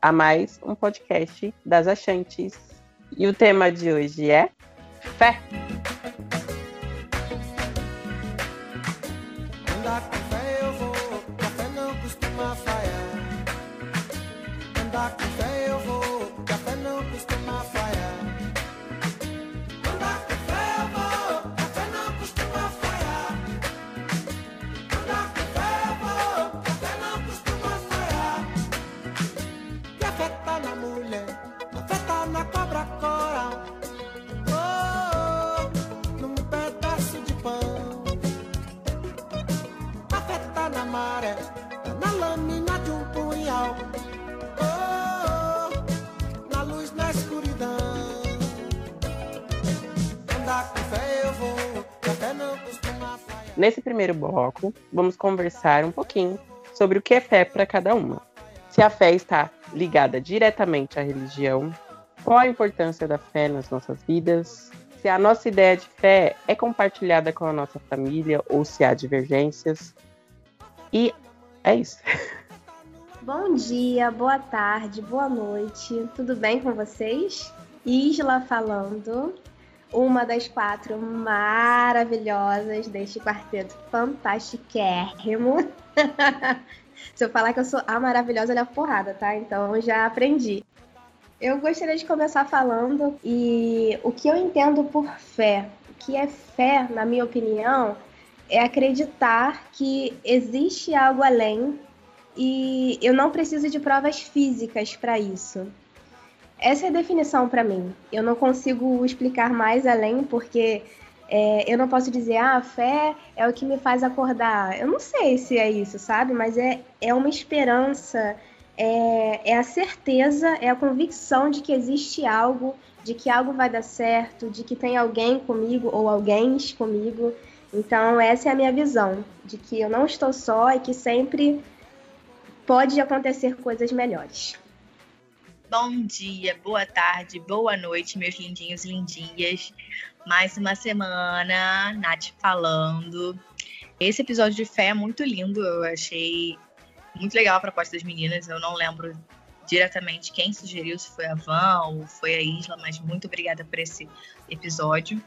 a mais um podcast das Achantes. E o tema de hoje é fé. Nesse primeiro bloco, vamos conversar um pouquinho sobre o que é fé para cada uma. Se a fé está ligada diretamente à religião, qual a importância da fé nas nossas vidas, se a nossa ideia de fé é compartilhada com a nossa família ou se há divergências. E é isso. Bom dia, boa tarde, boa noite. Tudo bem com vocês? Isla falando, uma das quatro maravilhosas deste quarteto fantastiquérrimo. Se eu falar que eu sou a maravilhosa, olha a porrada, tá? Então já aprendi. Eu gostaria de começar falando e o que eu entendo por fé. O que é fé, na minha opinião, é acreditar que existe algo além e eu não preciso de provas físicas para isso. Essa é a definição para mim. Eu não consigo explicar mais além porque é, eu não posso dizer, ah, a fé é o que me faz acordar. Eu não sei se é isso, sabe? Mas é, é uma esperança, é, é a certeza, é a convicção de que existe algo, de que algo vai dar certo, de que tem alguém comigo ou alguém comigo. Então, essa é a minha visão, de que eu não estou só e que sempre pode acontecer coisas melhores. Bom dia, boa tarde, boa noite, meus lindinhos lindinhas. Mais uma semana, Nath falando. Esse episódio de fé é muito lindo, eu achei muito legal a proposta das meninas. Eu não lembro diretamente quem sugeriu, se foi a Van ou foi a Isla, mas muito obrigada por esse episódio.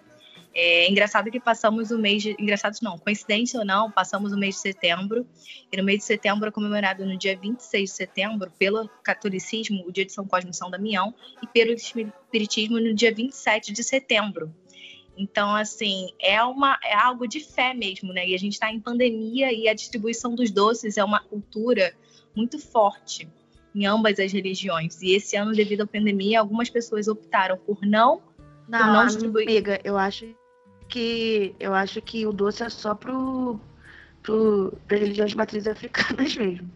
É engraçado que passamos o mês de. Engraçado não, coincidência ou não, passamos o mês de setembro. E no mês de setembro é comemorado no dia 26 de setembro, pelo catolicismo, o dia de São Cosme e São Damião, e pelo espiritismo no dia 27 de setembro. Então, assim, é, uma, é algo de fé mesmo, né? E a gente está em pandemia e a distribuição dos doces é uma cultura muito forte em ambas as religiões. E esse ano, devido à pandemia, algumas pessoas optaram por não, Não, por não distribuir. amiga, eu acho que eu acho que o doce é só pro, pro religiões de matrizes africanas mesmo.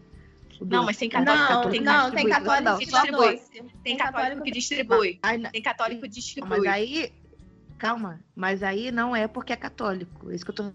Não, mas tem Não, católico, tem não, tem católico católico que só distribui. doce. Tem católico que distribui. Tem católico que Mas distribui. aí, calma, mas aí não é porque é católico. É isso que eu tô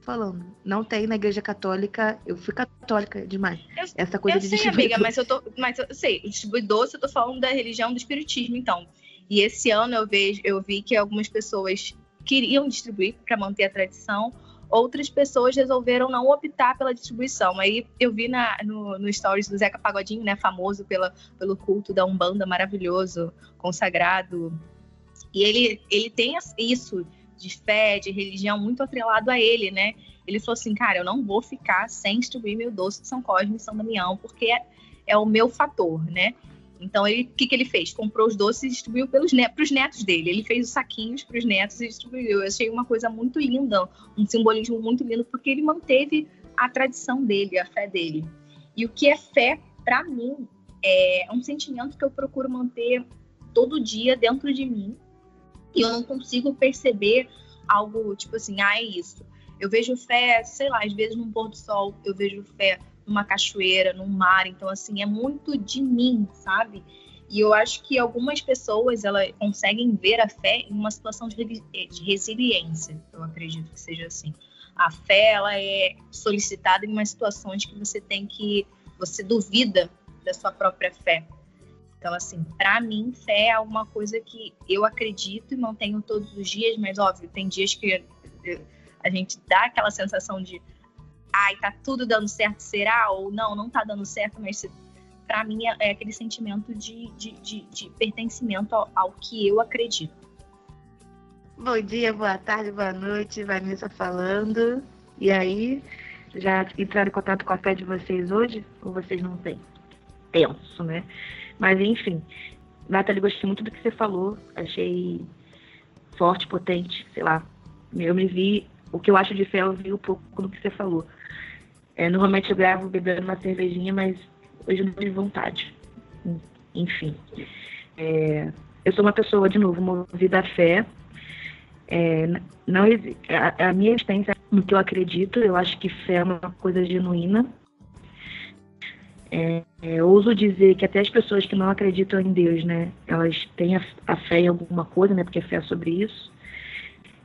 falando. Não tem na igreja católica. Eu fui católica demais. Eu- Essa coisa eu de sei, distribuir amiga, mas eu tô. Mas eu sei, distribui doce, eu tô falando da religião do espiritismo, então. E esse ano eu vejo, eu vi que algumas pessoas queriam distribuir para manter a tradição, outras pessoas resolveram não optar pela distribuição. Aí eu vi na, no, no stories do Zeca Pagodinho, né, famoso pela, pelo culto da Umbanda maravilhoso, consagrado. E ele, ele tem isso de fé, de religião muito atrelado a ele, né? Ele falou assim, cara, eu não vou ficar sem distribuir meu doce de São Cosme e São Damião, porque é, é o meu fator, né? Então, ele- o que, que ele fez? Comprou os doces e distribuiu para os netos dele. Ele fez os saquinhos para os netos e distribuiu. Eu achei uma coisa muito linda, um simbolismo muito lindo, porque ele manteve a tradição dele, a fé dele. E o que é fé, para mim, é um sentimento que eu procuro manter todo dia dentro de mim. E eu não consigo perceber algo tipo assim, ah, é isso. Eu vejo fé, sei lá, às vezes num pôr do sol, eu vejo fé numa cachoeira, num mar. Então, assim, é muito de mim, sabe? E eu acho que algumas pessoas elas conseguem ver a fé em uma situação de, de resiliência. Eu acredito que seja assim. A fé ela é solicitada em umas situações que você tem que você duvida da sua própria fé. Então, assim, para mim, fé é alguma coisa que eu acredito e mantenho todos os dias, mas óbvio, tem dias que a gente dá aquela sensação de ai, tá tudo dando certo, será? Ou não, não tá dando certo, mas para mim é, é, aquele sentimento de, de, de, de pertencimento ao, ao, que eu acredito. Bom dia, boa tarde, boa noite, Vanessa falando. E aí, já entraram em contato com a fé de vocês hoje? Ou vocês não têm? Tenso, né? Mas enfim, Nathalie, gostei muito do que você falou. Achei forte, potente, sei lá. Eu me vi, o que eu acho de fé, eu vi um pouco do que você falou. É, normalmente eu gravo bebendo uma cervejinha, mas hoje não tive vontade. Enfim. É, eu sou uma pessoa, de novo, movida à fé. É, não, a, a minha existência no que eu acredito, eu acho que fé é uma coisa genuína. É, é, ouso dizer que até as pessoas que não acreditam em Deus, né, elas têm a, a, fé em alguma coisa, né, porque fé é sobre isso.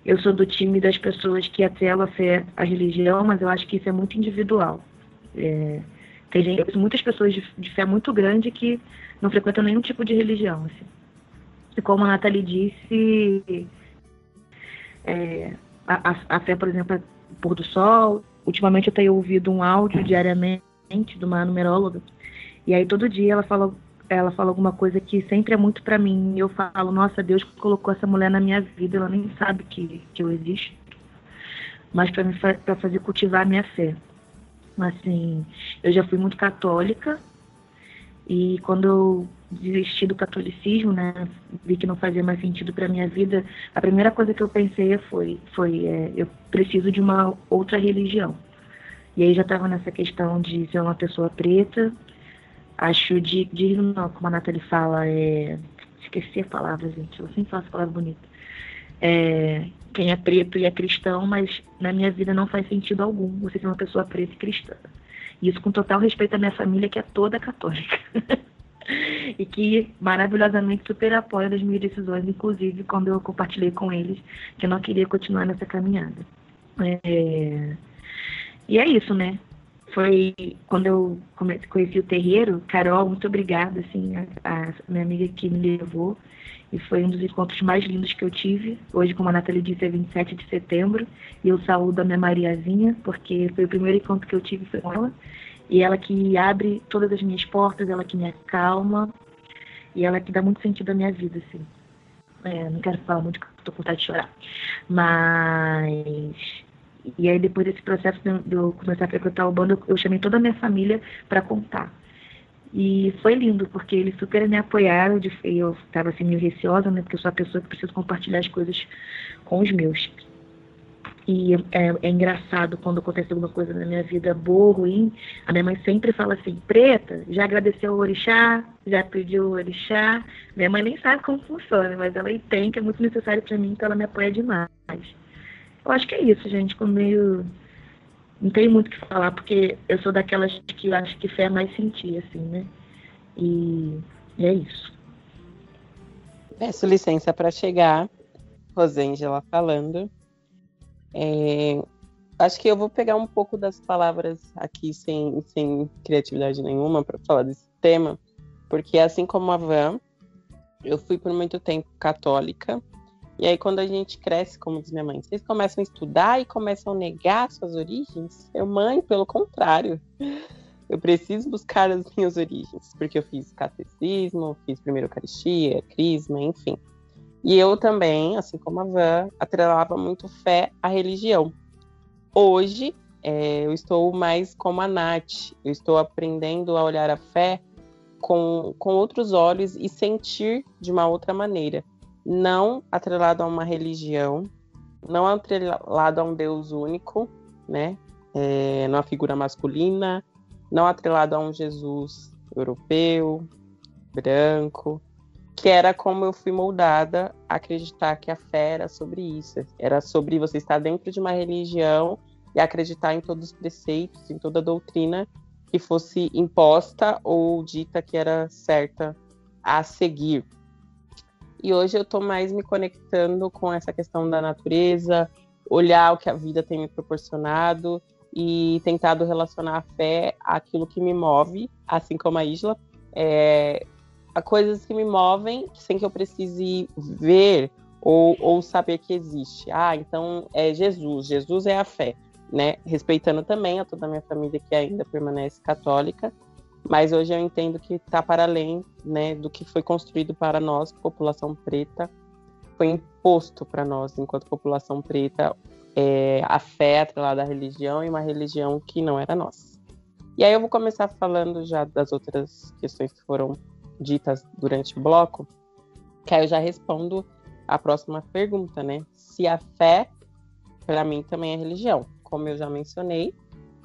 Eu sou do time das pessoas que atrelam fé à religião, mas eu acho que isso é muito individual. É, tem gente, muitas pessoas de, de, fé muito grande que não frequentam nenhum tipo de religião. Assim. E como a Nathalie disse, é, a, a, a, fé, por exemplo, é pôr do sol. Ultimamente eu tenho ouvido um áudio diariamente de uma numeróloga, e aí todo dia ela fala, ela fala alguma coisa que sempre é muito para mim. E eu falo, nossa, Deus colocou essa mulher na minha vida, ela nem sabe que, que eu existo, mas para fazer cultivar a minha fé. Assim, eu já fui muito católica, e quando eu desisti do catolicismo, né, vi que não fazia mais sentido para minha vida, a primeira coisa que eu pensei foi, foi é, eu preciso de uma outra religião. E aí já estava nessa questão de ser uma pessoa preta, acho de, de não, como a Nathalie fala, é, esqueci a palavra, gente, eu sempre faço palavra bonita. É, quem é preto e é cristão, mas na minha vida não faz sentido algum você ser uma pessoa preta e cristã. Isso com total respeito à minha família, que é toda católica. e que maravilhosamente super apoia as minhas decisões, inclusive quando eu compartilhei com eles que eu não queria continuar nessa caminhada. É... E é isso, né? Foi quando eu conheci o terreiro, Carol, muito obrigada, assim, a, a minha amiga que me levou. E foi um dos encontros mais lindos que eu tive. Hoje, como a Nathalie disse, é 27 de setembro. E eu saúdo a minha Mariazinha, porque foi o primeiro encontro que eu tive com ela. E ela que abre todas as minhas portas, ela que me acalma. E ela que dá muito sentido à minha vida, assim. É, não quero falar muito, porque estou com vontade de chorar. Mas e aí, depois desse processo de eu começar a frequentar o bando, eu chamei toda a minha família para contar. E foi lindo, porque eles super me apoiaram. De, eu estava assim, meio receosa, né? Porque eu sou a pessoa que precisa compartilhar as coisas com os meus. E é, é, engraçado quando acontece alguma coisa na minha vida boa ruim. A minha mãe sempre fala assim: Preta, já agradeceu o orixá, já pediu o orixá. Minha mãe nem sabe como funciona, mas ela entende que é muito necessário para mim, então ela me apoia demais. Eu acho que é isso, gente. Com meio. Não tem muito o que falar, porque eu sou daquelas que eu acho que fé é mais sentir, assim, né? E, e é isso. Peço licença para chegar, Rosângela falando. É, acho que eu vou pegar um pouco das palavras aqui sem, sem criatividade nenhuma para falar desse tema, porque assim como a Van, eu fui por muito tempo católica e aí, quando a gente cresce, como diz minha mãe, vocês começam a estudar e começam a negar suas origens? Eu, mãe, pelo contrário. Eu preciso buscar as minhas origens, porque eu fiz catecismo, fiz primeiro Eucaristia, Crisma, enfim. E eu também, assim como a Van, atrelava muito fé à religião. Hoje, é, eu estou mais como a Nath, eu estou aprendendo a olhar a fé com, com outros olhos e sentir de uma outra maneira não atrelado a uma religião, não atrelado a um Deus único, né? É, numa figura masculina, não atrelado a um Jesus europeu, branco, que era como eu fui moldada a acreditar que a fé era sobre isso, era sobre você estar dentro de uma religião e acreditar em todos os preceitos, em toda a doutrina que fosse imposta ou dita que era certa a seguir. E hoje eu estou mais me conectando com essa questão da natureza, olhar o que a vida tem me proporcionado e tentado relacionar a fé àquilo que me move, assim como a Isla, é, a coisas que me movem sem que eu precise ver ou, ou saber que existe. Ah, então é Jesus, Jesus é a fé, né? Respeitando também a toda a minha família que ainda permanece católica, mas hoje eu entendo que está para além, né, do que foi construído para nós, população preta, foi imposto para nós, enquanto população preta, é, a fé atrelada à religião e uma religião que não era nossa. E aí eu vou começar falando já das outras questões que foram ditas durante o bloco, que aí eu já respondo a próxima pergunta, né? Se a fé, para mim, também é religião. Como eu já mencionei,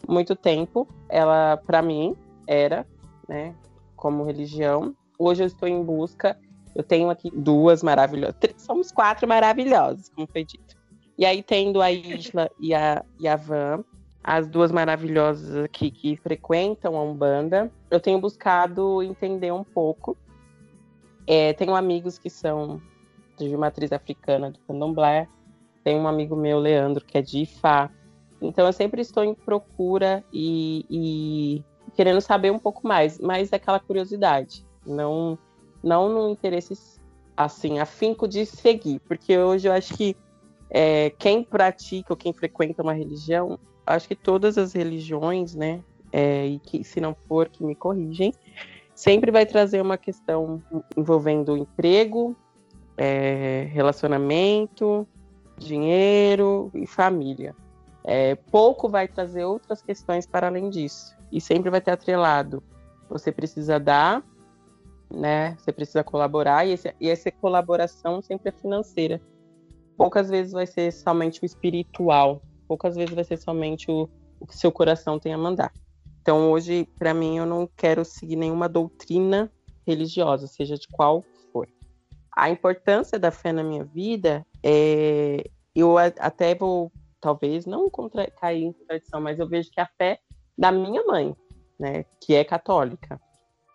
muito tempo, ela, para mim, era, né, como religião. Hoje eu estou em busca, eu tenho aqui duas maravilhosas, somos quatro maravilhosas, como foi dito. E aí, tendo a Isla e a, e a Van, as duas maravilhosas aqui que frequentam a Umbanda, eu tenho buscado entender um pouco. É, tenho amigos que são de matriz africana do candomblé, tem um amigo meu, Leandro, que é de Ifá. Então eu sempre estou em procura e, e querendo saber um pouco mais, mas aquela curiosidade, não, não no interesse assim, afinco de seguir, porque hoje eu acho que é, quem pratica ou quem frequenta uma religião, acho que todas as religiões, né, é, e que se não for que me corrigem, sempre vai trazer uma questão envolvendo emprego, é, relacionamento, dinheiro e família. É, pouco vai trazer outras questões para além disso. E sempre vai ter atrelado. Você precisa dar, né? Você precisa colaborar, e, esse, e essa colaboração sempre é financeira poucas vezes vai ser somente o espiritual, poucas vezes vai ser somente o, o que seu coração tem a mandar. Então, hoje, para mim, eu não quero seguir nenhuma doutrina religiosa, seja de qual for. A importância da fé na minha vida é. Eu até vou, talvez, não contra, cair em contradição, mas eu vejo que a fé da minha mãe, né, que é católica,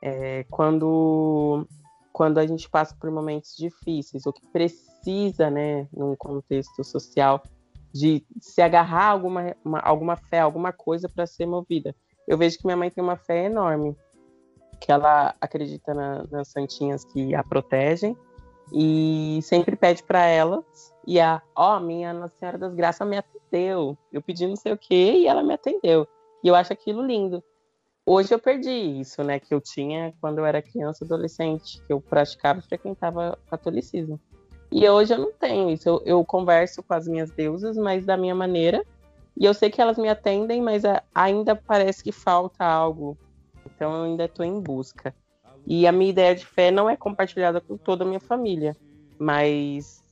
é, quando quando a gente passa por momentos difíceis ou que precisa, né, num contexto social, de se agarrar a alguma, uma, alguma fé, alguma coisa para ser movida. Eu vejo que minha mãe tem uma fé enorme, que ela acredita na, nas santinhas que a protegem e sempre pede para elas e a, ó, oh, minha Nossa Senhora das Graças me atendeu. Eu pedi não sei o quê e ela me atendeu. E eu acho aquilo lindo. Hoje eu perdi isso, né, que eu tinha quando eu era criança, adolescente, que eu praticava e frequentava catolicismo. E hoje eu não tenho isso. Eu, eu, converso com as minhas deusas, mas da minha maneira. E eu sei que elas me atendem, mas a, ainda parece que falta algo. Então eu ainda estou em busca. E a minha ideia de fé não é compartilhada com toda a minha família, mas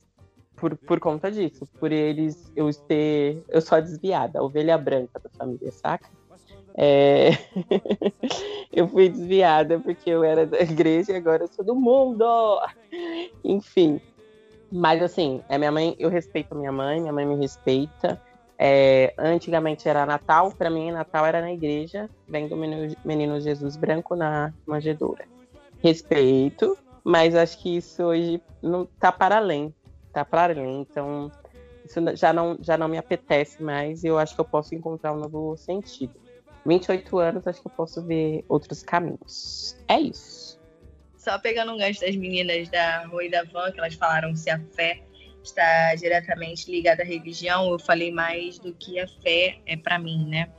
por, por conta disso, por eles eu ter. Eu sou a desviada, a ovelha branca da família, saca? É... eu fui desviada porque eu era da igreja e agora eu sou do mundo. Enfim. Mas assim, é minha mãe, eu respeito minha mãe, minha mãe me respeita. É, antigamente era Natal, para mim Natal era na igreja, vendo o menino, menino Jesus branco na manjedoura. Respeito, mas acho que isso hoje não tá para além, tá para além. Então, isso já não, já não me apetece mais e eu acho que eu posso encontrar um novo sentido. 28 anos, acho que eu posso ver outros caminhos. É isso. Só pegando um gancho das meninas da Rua e da Van, que elas falaram se a fé está diretamente ligada à religião, eu falei mais do que a fé é para mim, né?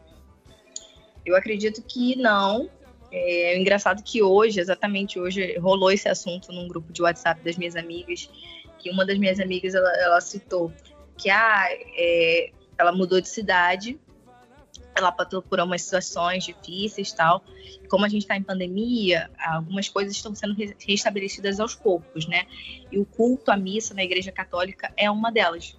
Eu acredito que não. É engraçado que hoje, exatamente hoje, rolou esse assunto num grupo de WhatsApp das minhas amigas, que uma das minhas amigas ela, ela citou que ah, é, ela mudou de cidade ela passou por algumas situações difíceis tal. Como a gente está em pandemia, algumas coisas estão sendo restabelecidas aos poucos, né? E o culto à missa na Igreja Católica é uma delas.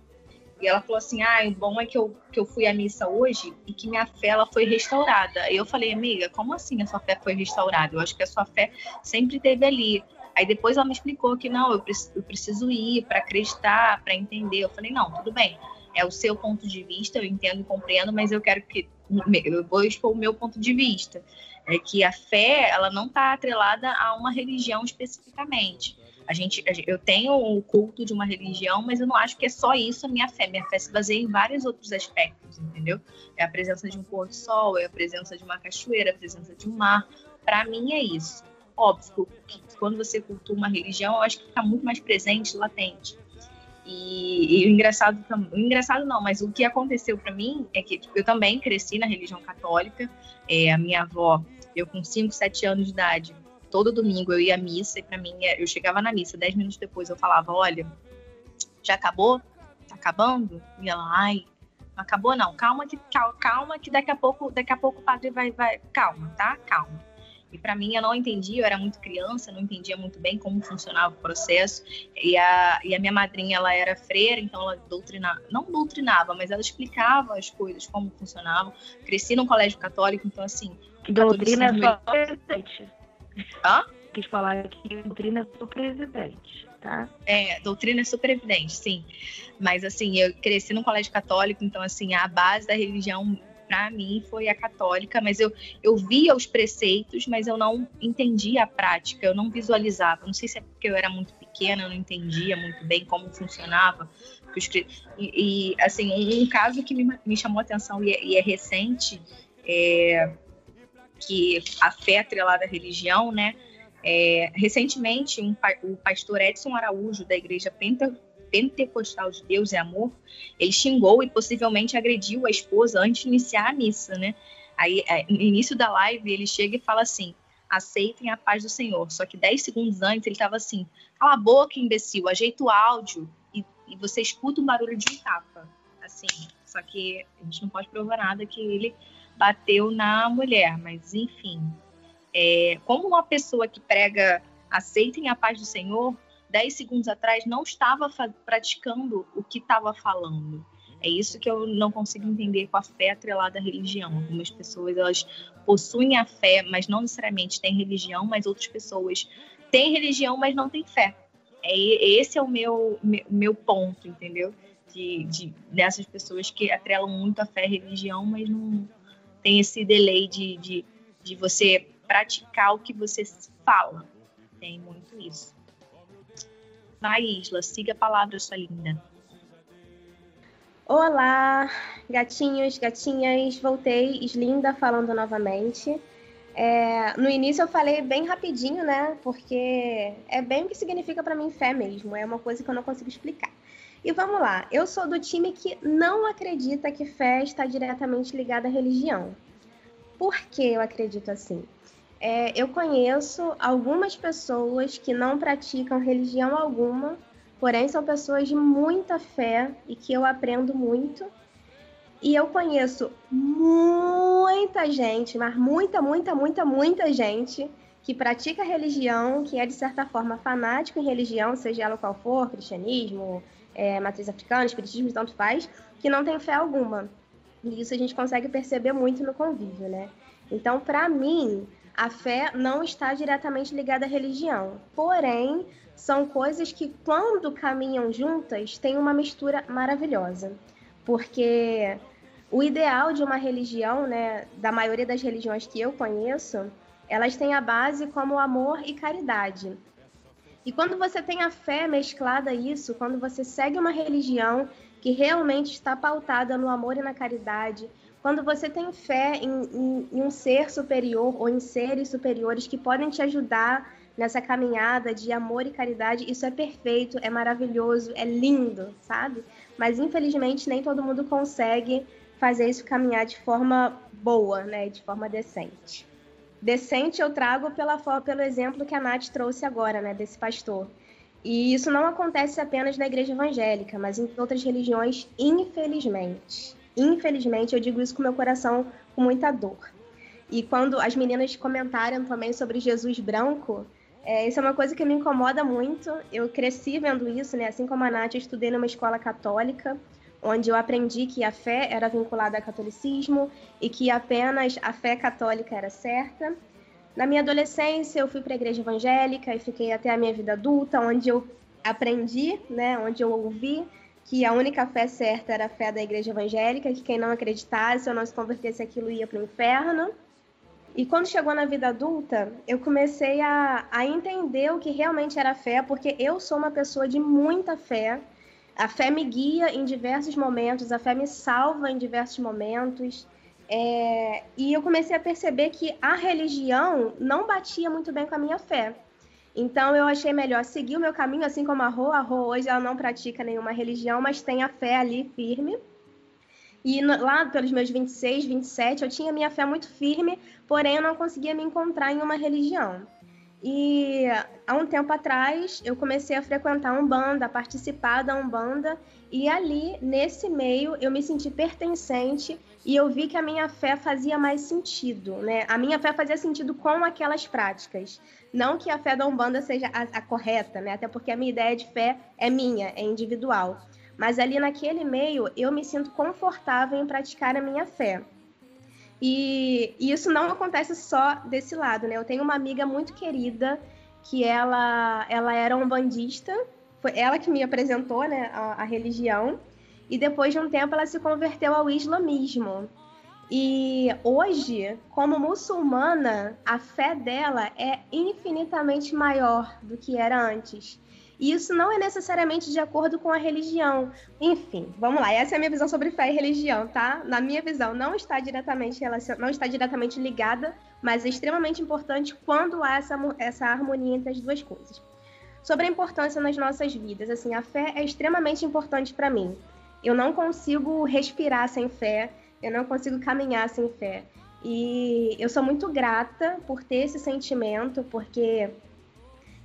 E ela falou assim: ah, o bom é que eu, que eu fui à missa hoje e que minha fé ela foi restaurada. E eu falei, amiga, como assim a sua fé foi restaurada? Eu acho que a sua fé sempre esteve ali. Aí depois ela me explicou que não, eu preciso ir para acreditar, para entender. Eu falei, não, tudo bem é o seu ponto de vista, eu entendo e compreendo, mas eu quero que eu vou expor o meu ponto de vista, é que a fé ela não está atrelada a uma religião especificamente. A gente, eu tenho o culto de uma religião, mas eu não acho que é só isso a minha fé. Minha fé se baseia em vários outros aspectos, entendeu? É a presença de um pôr do sol, é a presença de uma cachoeira, a presença de um mar. Para mim é isso. Óbvio que quando você cultua uma religião, eu acho que fica muito mais presente, latente. E, e, o engraçado, o engraçado não, mas o que aconteceu para mim é que tipo, eu também cresci na religião católica. É, a minha avó, eu com 5, 7 anos de idade, todo domingo eu ia à missa e para mim eu chegava na missa, 10 minutos depois eu falava: Olha, já acabou? Tá acabando? E ela, ai, não acabou não, calma que, calma que daqui a pouco, daqui a pouco o padre vai, vai, calma, tá? Calma. E para mim eu não entendia, eu era muito criança, não entendia muito bem como funcionava o processo. E a, e a minha madrinha, ela era freira, então ela doutrinava, não doutrinava, mas ela explicava as coisas, como funcionavam. Cresci num colégio católico, então assim. Doutrina é só presidente. Hã? Quis falar que doutrina é super evidente. Tá? É, doutrina é super evidente, sim. Mas assim, eu cresci num colégio católico, então assim, a base da religião para mim foi a católica, mas eu, eu via os preceitos, mas eu não entendia a prática, eu não visualizava. Não sei se é porque eu era muito pequena, eu não entendia muito bem como funcionava. E, e assim, um, um, caso que me, me chamou a atenção e é, e é recente, é que a fé atrelada à religião, né? É, recentemente, um, o pastor Edson Araújo, da Igreja Penta, pentecostal de Deus é amor, ele xingou e possivelmente agrediu a esposa antes de iniciar a missa, né? Aí, é, no início da live, ele chega e fala assim: aceitem a paz do Senhor. Só que 10 segundos antes ele estava assim: cala a boca, imbecil, ajeita o áudio e, e, você escuta o barulho de um tapa. Assim, só que a gente não pode provar nada que ele bateu na mulher, mas enfim. É, como uma pessoa que prega aceitem a paz do Senhor, 10 segundos atrás não estava praticando o que estava falando. É isso que eu não consigo entender com a fé atrelada à religião. Algumas pessoas elas possuem a fé, mas não necessariamente têm religião, mas outras pessoas têm religião, mas não têm fé. É, esse é o meu, meu, meu ponto, entendeu? De, de, dessas pessoas que atrelam muito a fé à religião, mas não tem esse delay de, de, de você praticar o que você fala. Tem muito isso. Vai, Isla, siga a palavra, sua linda. Olá, gatinhos, gatinhas, voltei, Islinda falando novamente. É, no início eu falei bem rapidinho, né? Porque é bem o que significa para mim fé mesmo, é uma coisa que eu não consigo explicar. E vamos lá, eu sou do time que não acredita que fé está diretamente ligada à religião. Por que eu acredito assim? É, eu conheço algumas pessoas que não praticam religião alguma, porém são pessoas de muita fé e que eu aprendo muito. E eu conheço muita gente, mas muita, muita, muita, muita gente que pratica religião, que é de certa forma fanático em religião, seja ela qual for, cristianismo, é, matriz africana, espiritismo, tanto faz, que não tem fé alguma. E isso a gente consegue perceber muito no convívio, né? Então, para mim, a fé não está diretamente ligada à religião. Porém, são coisas que, quando caminham juntas, têm uma mistura maravilhosa. Porque o ideal de uma religião, né, da maioria das religiões que eu conheço, elas têm a base como amor e caridade. E quando você tem a fé mesclada a isso, quando você segue uma religião que realmente está pautada no amor e na caridade, quando você tem fé em, em, em um ser superior ou em seres superiores que podem te ajudar nessa caminhada de amor e caridade, isso é perfeito, é maravilhoso, é lindo, sabe? Mas infelizmente nem todo mundo consegue fazer isso caminhar de forma boa, né? De forma decente. Decente eu trago pela, pelo exemplo que a Nath trouxe agora, né? Desse pastor. E isso não acontece apenas na igreja evangélica, mas em outras religiões, infelizmente. Infelizmente, eu digo isso com meu coração com muita dor. E quando as meninas comentaram também sobre Jesus branco, é, isso é uma coisa que me incomoda muito. Eu cresci vendo isso, né? Assim como a Nath, eu estudei numa escola católica, onde eu aprendi que a fé era vinculada ao catolicismo e que apenas a fé católica era certa. Na minha adolescência, eu fui para a igreja evangélica e fiquei até a minha vida adulta, onde eu aprendi, né? Onde eu ouvi que a única fé certa era a fé da igreja evangélica, que quem não acreditasse ou não se convertesse aquilo ia para o inferno. E quando chegou na vida adulta, eu comecei a, a entender o que realmente era fé, porque eu sou uma pessoa de muita fé. A fé me guia em diversos momentos, a fé me salva em diversos momentos. É, e eu comecei a perceber que a religião não batia muito bem com a minha fé. Então eu achei melhor seguir o meu caminho, assim como a Rô. A Rô hoje ela não pratica nenhuma religião, mas tem a fé ali firme. E lá pelos meus 26, 27, eu tinha minha fé muito firme, porém eu não conseguia me encontrar em uma religião. E há um tempo atrás eu comecei a frequentar a Umbanda, a participar da Umbanda, e ali, nesse meio, eu me senti pertencente e eu vi que a minha fé fazia mais sentido, né? A minha fé fazia sentido com aquelas práticas. Não que a fé da Umbanda seja a, a correta, né? Até porque a minha ideia de fé é minha, é individual. Mas ali naquele meio eu me sinto confortável em praticar a minha fé. E, e, isso não acontece só desse lado, né? Eu tenho uma amiga muito querida que ela, ela era um bandista, foi ela que me apresentou né, a, a religião, e depois de um tempo ela se converteu ao islamismo. E hoje, como muçulmana, a fé dela é infinitamente maior do que era antes. E isso não é necessariamente de acordo com a religião. Enfim, vamos lá. Essa é a minha visão sobre fé e religião, tá? Na minha visão, não está diretamente relacion... não está diretamente ligada, mas é extremamente importante quando há essa, essa harmonia entre as duas coisas. Sobre a importância nas nossas vidas, assim, a fé é extremamente importante para mim. Eu não consigo respirar sem fé, eu não consigo caminhar sem fé. E eu sou muito grata por ter esse sentimento, porque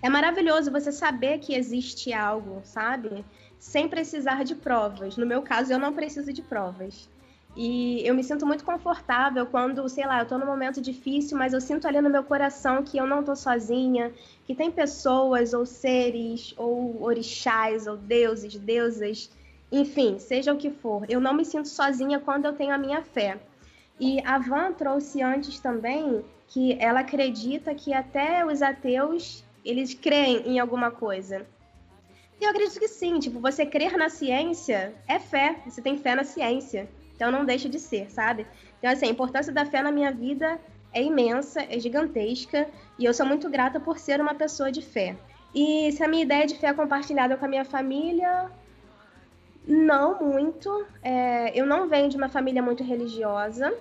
é maravilhoso você saber que existe algo, sabe? Sem precisar de provas. No meu caso, eu não preciso de provas. E eu me sinto muito confortável quando, sei lá, eu tô num momento difícil, mas eu sinto ali no meu coração que eu não tô sozinha, que tem pessoas ou seres ou orixás ou deuses, deusas, enfim, seja o que for. Eu não me sinto sozinha quando eu tenho a minha fé. E a Van trouxe antes também que ela acredita que até os ateus eles creem em alguma coisa. E eu acredito que sim, tipo, você crer na ciência é fé, você tem fé na ciência. Então não deixa de ser, sabe? Então, assim, a importância da fé na minha vida é imensa, é gigantesca, e eu sou muito grata por ser uma pessoa de fé. E se a minha ideia de fé é compartilhada com a minha família, não muito. É, eu não venho de uma família muito religiosa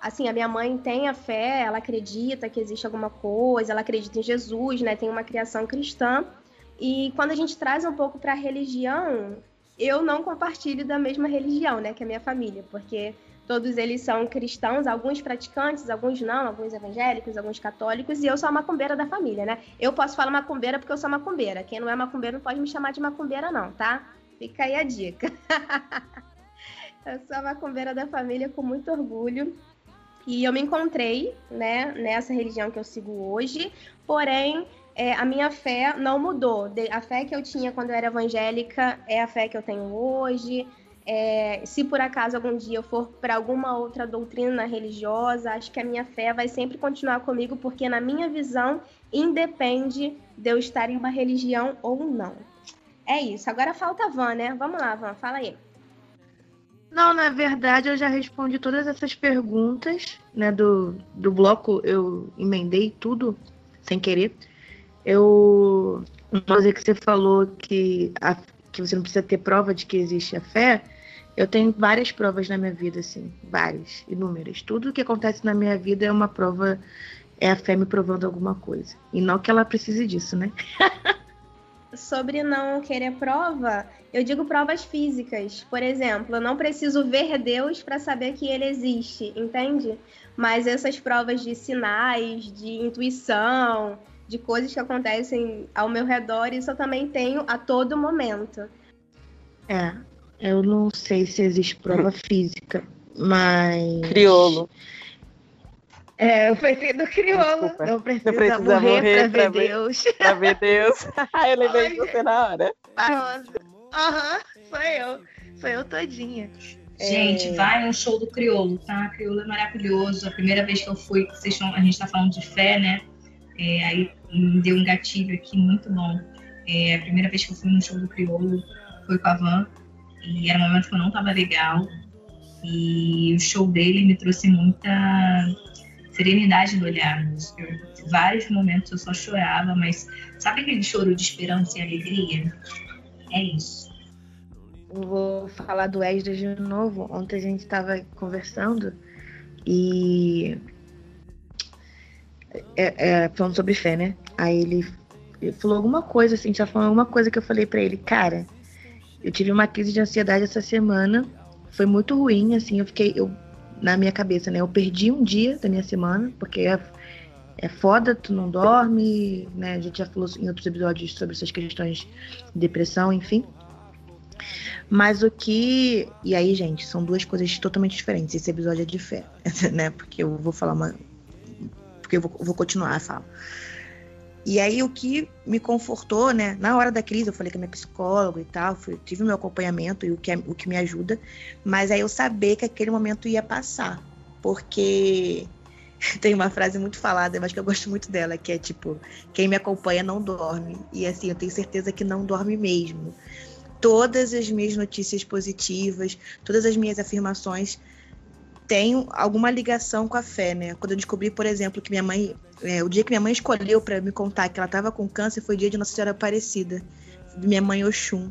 assim, a minha mãe tem a fé, ela acredita que existe alguma coisa, ela acredita em Jesus, né? Tem uma criação cristã. E quando a gente traz um pouco para a religião, eu não compartilho da mesma religião, né, que a minha família, porque todos eles são cristãos, alguns praticantes, alguns não, alguns evangélicos, alguns católicos, e eu sou a macumbeira da família, né? Eu posso falar macumbeira porque eu sou macumbeira. Quem não é macumbeira não pode me chamar de macumbeira, não, tá? Fica aí a dica. eu sou a macumbeira da família com muito orgulho. E eu me encontrei, né, nessa religião que eu sigo hoje, porém é, a minha fé não mudou. A fé que eu tinha quando eu era evangélica é a fé que eu tenho hoje. É, se por acaso algum dia eu for para alguma outra doutrina religiosa, acho que a minha fé vai sempre continuar comigo, porque na minha visão independe de eu estar em uma religião ou não. É isso. Agora falta a Van, né? Vamos lá, Van, fala aí. Não, na verdade eu já respondi todas essas perguntas, né? Do, do bloco eu emendei tudo sem querer. Eu. Uma coisa que você falou que, a, que você não precisa ter prova de que existe a fé. Eu tenho várias provas na minha vida, assim, várias, inúmeras. Tudo que acontece na minha vida é uma prova, é a fé me provando alguma coisa. E não que ela precise disso, né? sobre não querer prova, eu digo provas físicas. Por exemplo, eu não preciso ver Deus para saber que ele existe, entende? Mas essas provas de sinais, de intuição, de coisas que acontecem ao meu redor, isso eu também tenho a todo momento. É, eu não sei se existe prova física, mas. Criolo. É, eu pensei no crioulo. Desculpa. Não precisa, Não precisa morrer, morrer pra ver pra ver. Deus. Pra ver Deus. eu lembrei de Olha. você na hora. Aham, sou eu. Sou eu todinha. Gente, É. vai no show do Criolo, tá? Criolo é maravilhoso. A primeira vez que eu fui, vocês estão, a gente tá falando de fé, né? É, aí me deu um gatilho aqui muito bom. É, a primeira vez que eu fui no show do Criolo foi com a Van. e era um momento que eu não estava legal. E o show dele me trouxe muita serenidade no olhar. Eu, vários momentos eu só chorava, mas sabe aquele choro de esperança e alegria? É isso. Vou falar do Esdras de novo. Ontem a gente estava conversando e é, é, falando sobre fé, né? Aí ele, ele falou alguma coisa, assim, já falou alguma coisa que eu falei para ele, cara, eu tive uma crise de ansiedade essa semana, foi muito ruim, assim, eu fiquei, eu, na minha cabeça, né? Eu perdi um dia da minha semana, porque é, é foda, tu não dorme, né? A gente já falou em outros episódios sobre essas questões de depressão, enfim. Mas o que. E aí, gente, são duas coisas totalmente diferentes. Esse episódio é de fé, né? Porque eu vou falar uma. Porque eu vou, vou continuar a falar. E aí, o que me confortou, né? Na hora da crise, eu falei com a minha psicóloga e tal, fui, tive meu acompanhamento e o que, é, o que me ajuda. Mas aí eu saber que aquele momento ia passar. Porque tem uma frase muito falada, mas que eu gosto muito dela, que é tipo: quem me acompanha não dorme. E assim, eu tenho certeza que não dorme mesmo todas as minhas notícias positivas, todas as minhas afirmações têm alguma ligação com a fé, né? Quando eu descobri, por exemplo, que minha mãe, é, o dia que minha mãe escolheu para me contar que ela estava com câncer foi o dia de Nossa Senhora Aparecida, de minha mãe Oxum.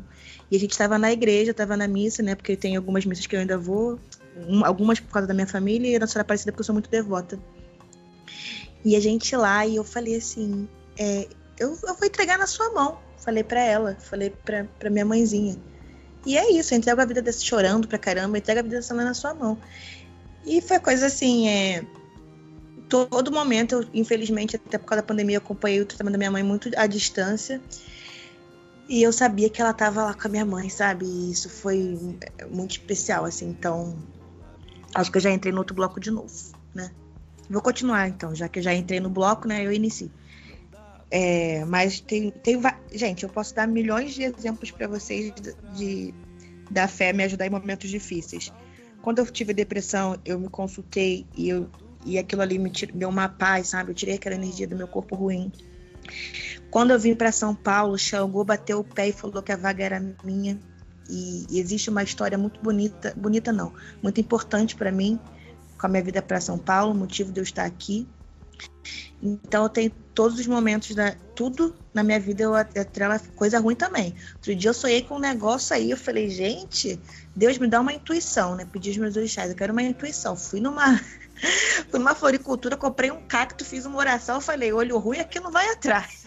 E a gente estava na igreja, estava na missa, né? Porque tem algumas missas que eu ainda vou, algumas por causa da minha família e Nossa Senhora Aparecida porque eu sou muito devota. E a gente lá, e eu falei assim, é, eu, eu vou entregar na sua mão. Falei para ela, falei pra minha mãezinha. E é isso, eu entrego a vida desse chorando pra caramba, entrego a vida dessa na sua mão. E foi coisa assim, é. Todo momento, eu, infelizmente, até por causa da pandemia, eu acompanhei o tratamento da minha mãe muito à distância. E eu sabia que ela tava lá com a minha mãe, sabe? E isso foi muito especial, assim. Então, acho que eu já entrei no outro bloco de novo, né? Vou continuar, então, já que eu já entrei no bloco, né? Eu inicio. É, mas tem, tem. Gente, eu posso dar milhões de exemplos para vocês de, de, da fé me ajudar em momentos difíceis. Quando eu tive depressão, eu me consultei e, eu, e aquilo ali me deu uma paz, sabe? Eu tirei aquela energia do meu corpo ruim. Quando eu vim para São Paulo, Xangô bateu o pé e falou que a vaga era minha. E, e existe uma história muito bonita, bonita não, muito importante para mim, com a minha vida para São Paulo, o motivo de eu estar aqui. Então eu tenho todos os momentos da tudo na minha vida eu atrela coisa ruim também. Outro dia eu sonhei com um negócio aí, eu falei, gente, Deus me dá uma intuição, né? Pedi os meus orixás, eu quero uma intuição. Fui numa fui numa floricultura, comprei um cacto, fiz uma oração, eu falei, olho ruim aqui não vai atrás.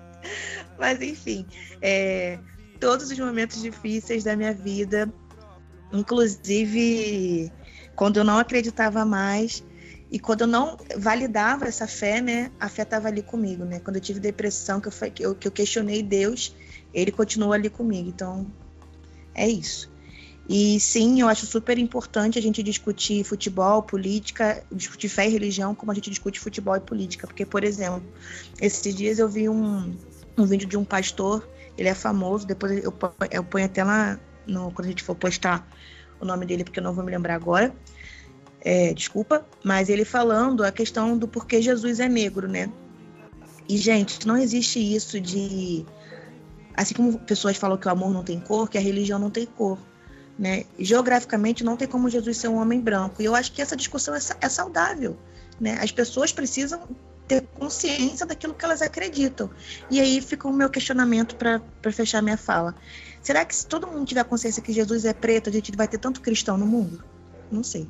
Mas enfim, é, todos os momentos difíceis da minha vida, inclusive quando eu não acreditava mais, e quando eu não validava essa fé, né, a fé estava ali comigo, né? Quando eu tive depressão, que eu, que eu, que eu questionei Deus, ele continuou ali comigo. Então, é isso. E sim, eu acho super importante a gente discutir futebol, política, discutir fé e religião, como a gente discute futebol e política. Porque, por exemplo, esses dias eu vi um, um vídeo de um pastor, ele é famoso, depois eu, eu ponho até lá no, quando a gente for postar o nome dele, porque eu não vou me lembrar agora é, desculpa, mas ele falando a questão do porquê Jesus é negro, né? E, gente, não existe isso de. Assim como pessoas falam que o amor não tem cor, que a religião não tem cor. Né? Geograficamente, não tem como Jesus ser um homem branco. E eu acho que essa discussão é, é saudável. Né? As pessoas precisam ter consciência daquilo que elas acreditam. E aí fica o meu questionamento para fechar minha fala. Será que se todo mundo tiver consciência que Jesus é preto, a gente vai ter tanto cristão no mundo? Não sei.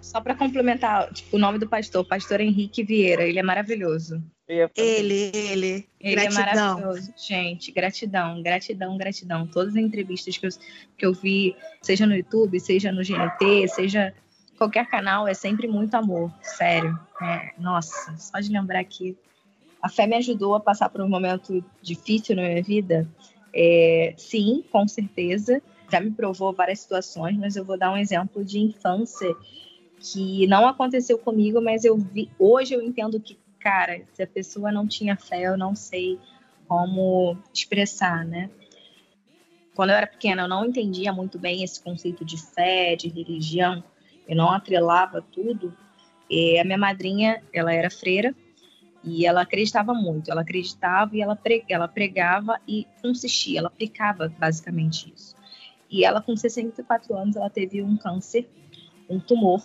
Só para complementar, tipo, o nome do pastor, pastor Henrique Vieira, ele é maravilhoso. Ele, ele. Ele é gratidão. é maravilhoso, gente. Gratidão, gratidão, gratidão. Todas as entrevistas que eu, que eu vi, seja no YouTube, seja no GNT, seja qualquer canal, é sempre muito amor, sério. É, nossa, só de lembrar que a fé me ajudou a passar por um momento difícil na minha vida. É, sim, com certeza. Já me provou várias situações, mas eu vou dar um exemplo de infância que não aconteceu comigo, mas eu vi hoje eu entendo que, cara, se a pessoa não tinha fé, eu não sei como expressar, né? Quando eu era pequena, eu não entendia muito bem esse conceito de fé, de religião, eu não atrelava tudo. E a minha madrinha, ela era freira e ela acreditava muito. Ela acreditava e ela, ela pregava e consistia, ela aplicava basicamente isso. E ela, com 64 anos, ela teve um câncer, um tumor.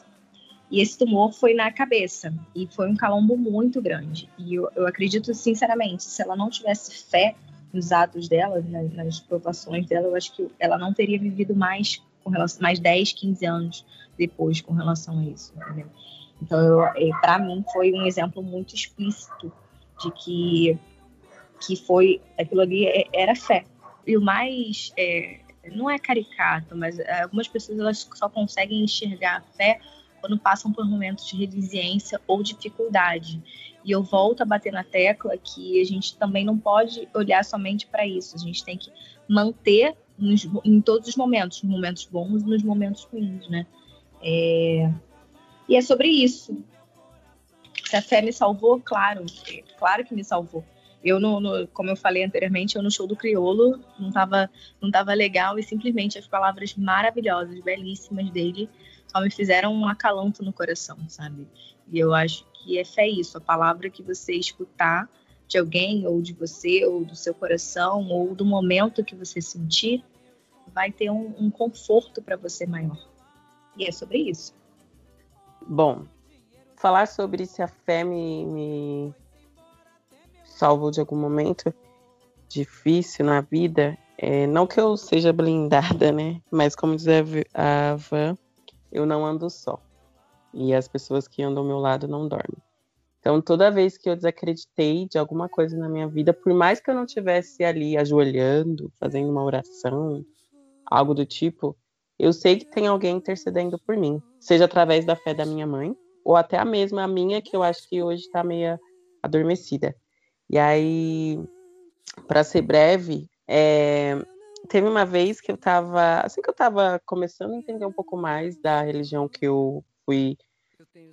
E esse tumor foi na cabeça. E foi um calombo muito grande. E eu, eu acredito, sinceramente, se ela não tivesse fé nos atos dela, nas, nas provações dela, eu acho que ela não teria vivido mais com relação mais 10, 15 anos depois com relação a isso, entendeu? Então, para mim foi um exemplo muito explícito de que que foi aquilo ali é, era fé. E o mais é, não é caricato, mas é, algumas pessoas elas só conseguem enxergar a fé quando passam por momentos de resiliência ou dificuldade. E eu volto a bater na tecla que a gente também não pode olhar somente para isso. A gente tem que manter nos, em todos os momentos, nos momentos bons e nos momentos ruins, né? É... E é sobre isso. Se a fé me salvou, claro, claro que me salvou. Eu, no, no, como eu falei anteriormente, eu no show do Criolo não estava não tava legal e simplesmente as palavras maravilhosas, belíssimas dele só me fizeram um acalanto no coração, sabe? E eu acho que é fé isso, a palavra que você escutar de alguém, ou de você, ou do seu coração, ou do momento que você sentir, vai ter um, um conforto para você maior. E é sobre isso. Bom, falar sobre se a fé me, me salvou de algum momento difícil na vida, é, não que eu seja blindada, né? Mas como diz a Van, eu não ando só. E as pessoas que andam ao meu lado não dormem. Então, toda vez que eu desacreditei de alguma coisa na minha vida, por mais que eu não tivesse ali ajoelhando, fazendo uma oração, algo do tipo, eu sei que tem alguém intercedendo por mim, seja através da fé da minha mãe, ou até a mesma a minha, que eu acho que hoje está meio adormecida. E aí, para ser breve, é, teve uma vez que eu estava, assim que eu estava começando a entender um pouco mais da religião que eu fui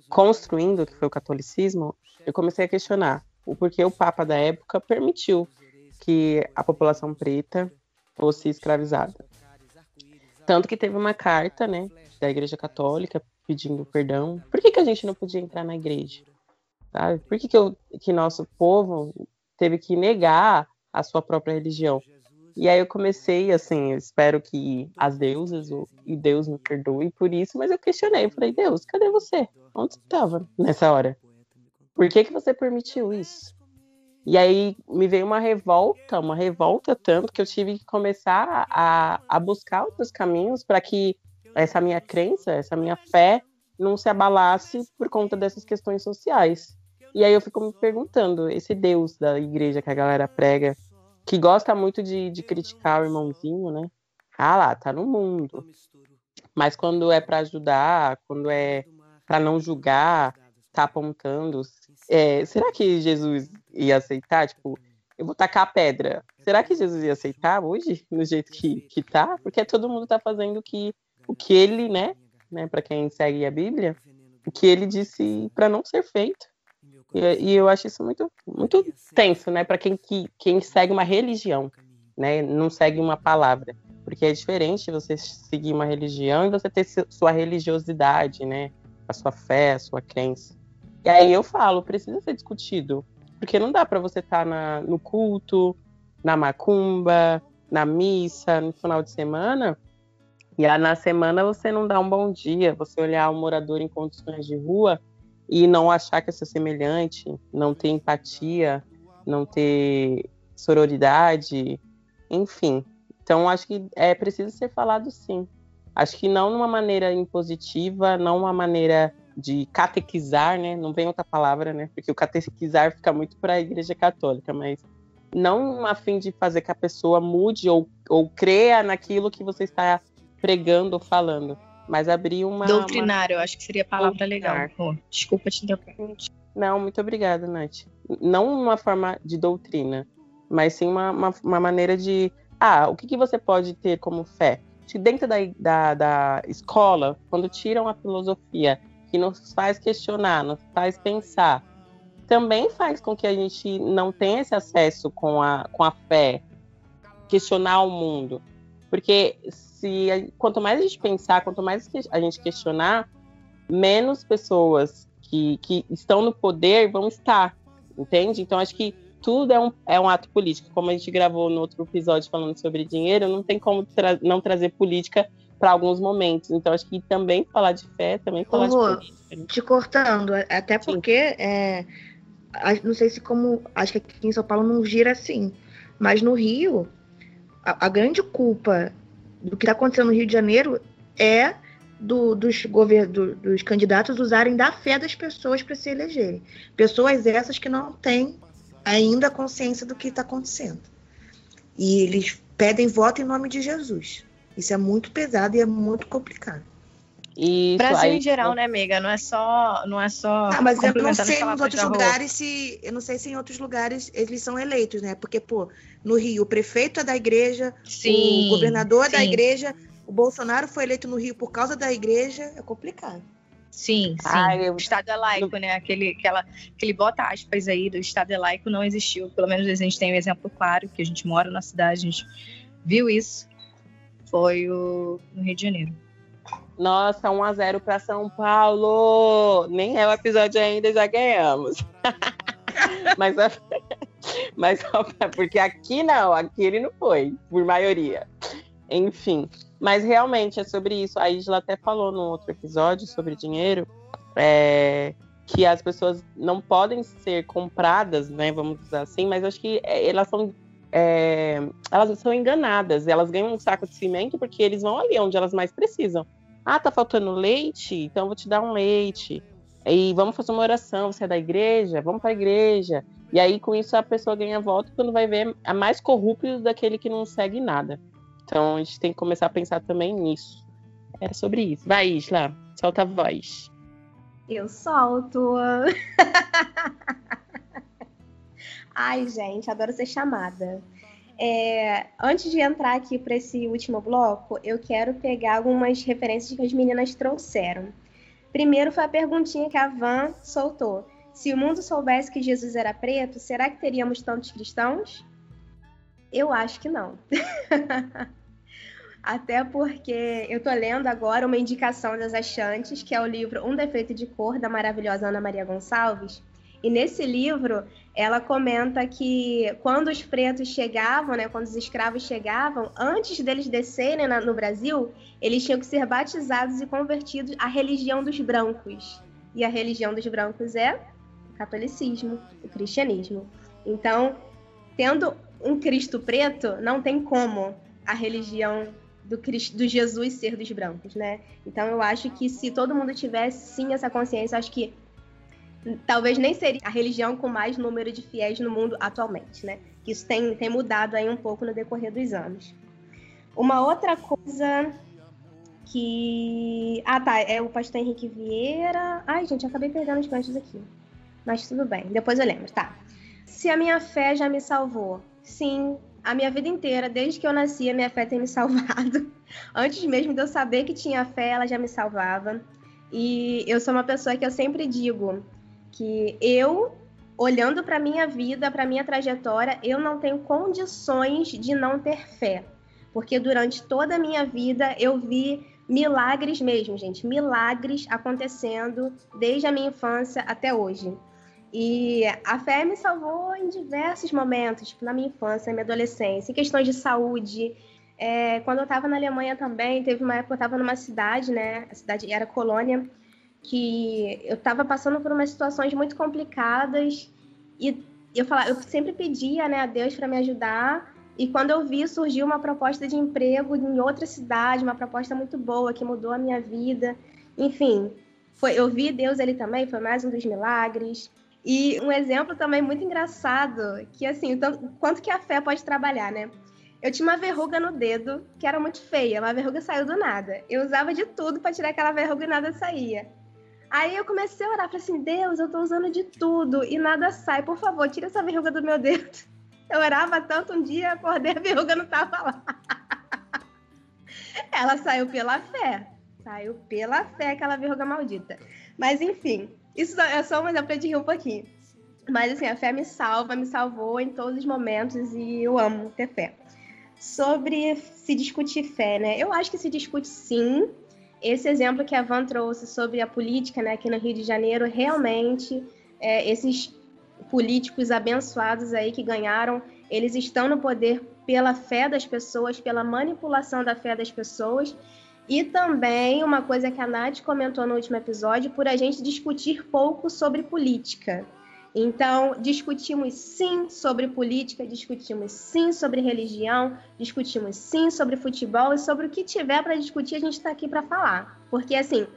construindo, que foi o catolicismo, eu comecei a questionar o porquê o Papa da época permitiu que a população preta fosse escravizada. Tanto que teve uma carta, né, da Igreja Católica pedindo perdão. Por que, que a gente não podia entrar na igreja? Sabe? Por que, que, eu, que nosso povo teve que negar a sua própria religião? E aí eu comecei, assim, eu espero que as deusas e Deus me perdoe por isso, mas eu questionei, falei, Deus, cadê você? Onde você estava nessa hora? Por que, que você permitiu isso? E aí me veio uma revolta, uma revolta tanto que eu tive que começar a, a buscar outros caminhos para que essa minha crença, essa minha fé não se abalasse por conta dessas questões sociais. E aí eu fico me perguntando, esse Deus da igreja que a galera prega, que gosta muito de, de criticar o irmãozinho, né? Ah lá, tá no mundo. Mas quando é para ajudar, quando é para não julgar, tá apontando. É, será que Jesus ia aceitar? Tipo, eu vou tacar a pedra. Será que Jesus ia aceitar hoje, no jeito que, que tá? Porque todo mundo tá fazendo o que, o que ele, né? né para quem segue a Bíblia, o que ele disse para não ser feito. E, e, eu acho isso muito, muito tenso, né? Para quem, que, quem segue uma religião, né? Não segue uma palavra. Porque é diferente você seguir uma religião e você ter sua religiosidade, né? A sua fé, a sua crença. E aí eu falo, precisa ser discutido. Porque não dá para você estar tá no culto, na macumba, na missa, no final de semana, e aí, na semana você não dá um bom dia, você olhar um morador em condições de rua e não achar que é semelhante, não ter empatia, não ter sororidade, enfim. Então acho que é preciso ser falado sim. Acho que não numa maneira impositiva, não uma maneira de catequizar, né? Não vem outra palavra, né? Porque o catequizar fica muito para a Igreja Católica, mas não a fim de fazer que a pessoa mude ou, ou creia naquilo que você está pregando ou falando, mas abrir uma. Doutrinário, uma... eu acho que seria a palavra Doutrinar. legal. Desculpa te interromper. Não, muito obrigada, Nath. Não uma forma de doutrina, mas sim uma, uma, uma maneira de. Ah, o que, que você pode ter como fé? Dentro da, da, da escola, quando tiram a filosofia, que nos faz questionar, nos faz pensar, também faz com que a gente não tenha esse acesso com a, com a fé, questionar o mundo. Porque se quanto mais a gente pensar, quanto mais a gente questionar, menos pessoas que, que estão no poder vão estar, entende? Então acho que tudo é um, é um ato político. Como a gente gravou no outro episódio falando sobre dinheiro, não tem como tra não trazer política para alguns momentos. Então, acho que também falar de fé, também falar de política. Te cortando, até porque, é, não sei se como, acho que aqui em São Paulo não gira assim, mas no Rio, a, a grande culpa do que está acontecendo no Rio de Janeiro é do, dos, do, dos candidatos usarem da fé das pessoas para se elegerem. Pessoas essas que não têm ainda consciência do que está acontecendo. E eles pedem voto em nome de Jesus. Isso é muito pesado e é muito complicado. Isso, Brasil aí, em geral, né, amiga? Não é só, não é só. Ah, mas eu não sei nos outros lugares se, eu não sei se em outros lugares eles são eleitos, né? Porque pô, no Rio o prefeito é da igreja, sim, o governador é da igreja, o Bolsonaro foi eleito no Rio por causa da igreja, é complicado. Sim, sim. Ah, eu... O Estado é laico, né? Aquele, aquela, aquele bota aspas aí do Estado é laico não existiu. Pelo menos a gente tem um exemplo claro, que a gente mora na cidade, a gente viu isso. Foi o, no Rio de Janeiro. Nossa, 1 a 0 para São Paulo. Nem é o episódio ainda, já ganhamos. mas, mas porque aqui não, aqui ele não foi, por maioria. Enfim, mas realmente é sobre isso. A Isla até falou no outro episódio sobre dinheiro, é, que as pessoas não podem ser compradas, né? Vamos dizer assim, mas acho que é, elas são. É, elas são enganadas, elas ganham um saco de cimento porque eles vão ali onde elas mais precisam. Ah, tá faltando leite? Então vou te dar um leite. E vamos fazer uma oração. Você é da igreja? Vamos para a igreja. E aí, com isso, a pessoa ganha voto quando vai ver a mais corrupto daquele que não segue nada. Então a gente tem que começar a pensar também nisso. Era sobre isso. Vai, Isla, solta a voz. Eu solto. Ai, gente, adoro ser chamada. É, antes de entrar aqui para esse último bloco, eu quero pegar algumas referências que as meninas trouxeram. Primeiro foi a perguntinha que a Van soltou. Se o mundo soubesse que Jesus era preto, será que teríamos tantos cristãos? Eu acho que não. Até porque eu tô lendo agora uma indicação das Achantes, que é o livro Um Defeito de Cor, da maravilhosa Ana Maria Gonçalves. E nesse livro, ela comenta que quando os pretos chegavam, né, quando os escravos chegavam, antes deles descerem na, no Brasil, eles tinham que ser batizados e convertidos à religião dos brancos. E a religião dos brancos é o catolicismo, o cristianismo. Então, tendo um Cristo preto, não tem como a religião do, do Jesus ser dos brancos, né? Então eu acho que se todo mundo tivesse sim essa consciência, acho que talvez nem seria a religião com mais número de fiéis no mundo atualmente, né? Isso tem, tem mudado aí um pouco no decorrer dos anos. Uma outra coisa que. Ah, tá. É o pastor Henrique Vieira. Ai, gente, acabei perdendo os ganchos aqui. Mas tudo bem, depois eu lembro, tá. Se a minha fé já me salvou. Sim, a minha vida inteira, desde que eu nasci, a minha fé tem me salvado. Antes mesmo de eu saber que tinha fé, ela já me salvava. E eu sou uma pessoa que eu sempre digo que eu, olhando para minha vida, para minha trajetória, eu não tenho condições de não ter fé. Porque durante toda a minha vida eu vi milagres mesmo, gente, milagres acontecendo desde a minha infância até hoje. E a fé me salvou em diversos momentos, tipo, na minha infância, na minha adolescência, em questões de saúde. É, quando eu estava na Alemanha também, teve uma época eu estava numa cidade, né? A cidade era Colônia, que eu estava passando por umas situações muito complicadas e eu falava, eu sempre pedia, né, a Deus para me ajudar. E quando eu vi, surgiu uma proposta de emprego em outra cidade, uma proposta muito boa que mudou a minha vida. Enfim, foi, eu vi Deus ali também, foi mais um dos milagres. E um exemplo também muito engraçado, que assim, então, quanto que a fé pode trabalhar, né? Eu tinha uma verruga no dedo que era muito feia, uma verruga saiu do nada. Eu usava de tudo para tirar aquela verruga e nada saía. Aí eu comecei a orar, falei assim: Deus, eu tô usando de tudo e nada sai, por favor, tira essa verruga do meu dedo. Eu orava tanto um dia, acordei, a verruga não tava lá. Ela saiu pela fé. Saiu pela fé aquela verruga maldita. Mas enfim, isso é só um exemplo de rir um pouquinho. Mas assim, a fé me salva, me salvou em todos os momentos e eu amo ter fé. Sobre se discutir fé, né? Eu acho que se discute sim. Esse exemplo que a Van trouxe sobre a política, né, aqui no Rio de Janeiro, realmente, é, esses políticos abençoados aí que ganharam, eles estão no poder pela fé das pessoas, pela manipulação da fé das pessoas. E também uma coisa que a Nath comentou no último episódio, por a gente discutir pouco sobre política. Então, discutimos sim sobre política, discutimos sim sobre religião, discutimos sim sobre futebol e sobre o que tiver para discutir, a gente está aqui para falar. Porque, assim,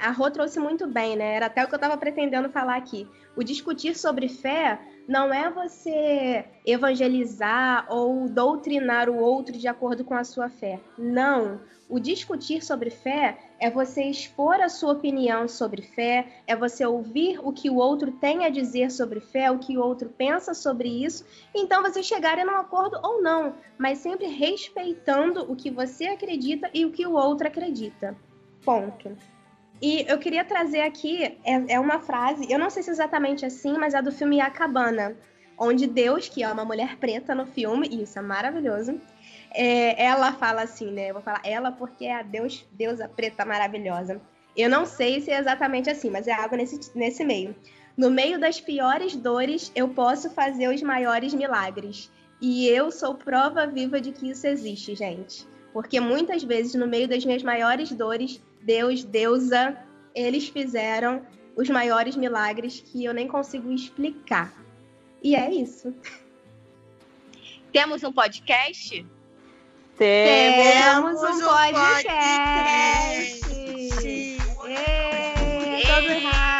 a Rô trouxe muito bem, né? Era até o que eu estava pretendendo falar aqui. O discutir sobre fé não é você evangelizar ou doutrinar o outro de acordo com a sua fé. Não. O discutir sobre fé é você expor a sua opinião sobre fé, é você ouvir o que o outro tem a dizer sobre fé, o que o outro pensa sobre isso, então vocês chegarem num acordo ou não, mas sempre respeitando o que você acredita e o que o outro acredita. Ponto. E eu queria trazer aqui, é, é uma frase, eu não sei se é exatamente assim, mas é do filme A Cabana, onde Deus, que é uma mulher preta no filme, e isso é maravilhoso, é, ela fala assim, né? Eu vou falar ela porque é a Deus, deusa preta maravilhosa. Eu não sei se é exatamente assim, mas é algo nesse, nesse meio. No meio das piores dores, eu posso fazer os maiores milagres. E eu sou prova viva de que isso existe, gente. Porque muitas vezes, no meio das minhas maiores dores, Deus, deusa, eles fizeram os maiores milagres que eu nem consigo explicar. E é isso. Temos um podcast? Temos, um podcast. podcast. Ei, todo errado.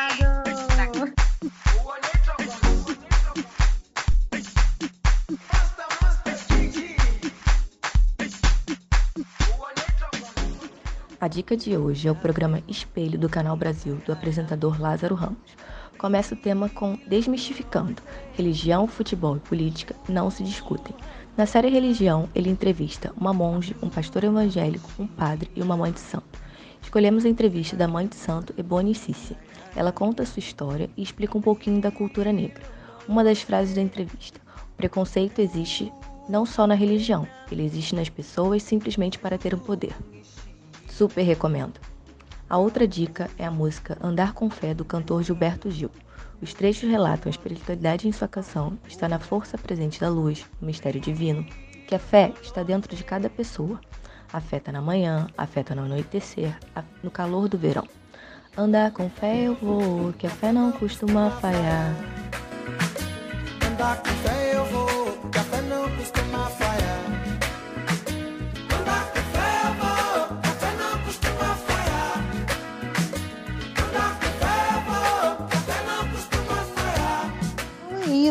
A dica de hoje é o programa Espelho do Canal Brasil, do apresentador Lázaro Ramos. Começa o tema com Desmistificando. Religião, futebol e política não se discutem. Na série Religião, ele entrevista uma monge, um pastor evangélico, um padre e uma mãe de santo. Escolhemos a entrevista da mãe de santo Ebony Cícia. Ela conta sua história e explica um pouquinho da cultura negra. Uma das frases da entrevista: O preconceito existe não só na religião, ele existe nas pessoas simplesmente para ter um poder. Super recomendo. A outra dica é a música Andar com Fé do cantor Gilberto Gil. Os trechos relatam a espiritualidade em sua canção está na força presente da luz, no mistério divino, que a fé está dentro de cada pessoa. Afeta na manhã, afeta no anoitecer, no calor do verão. Andar com fé eu vou, que a fé não costuma falhar.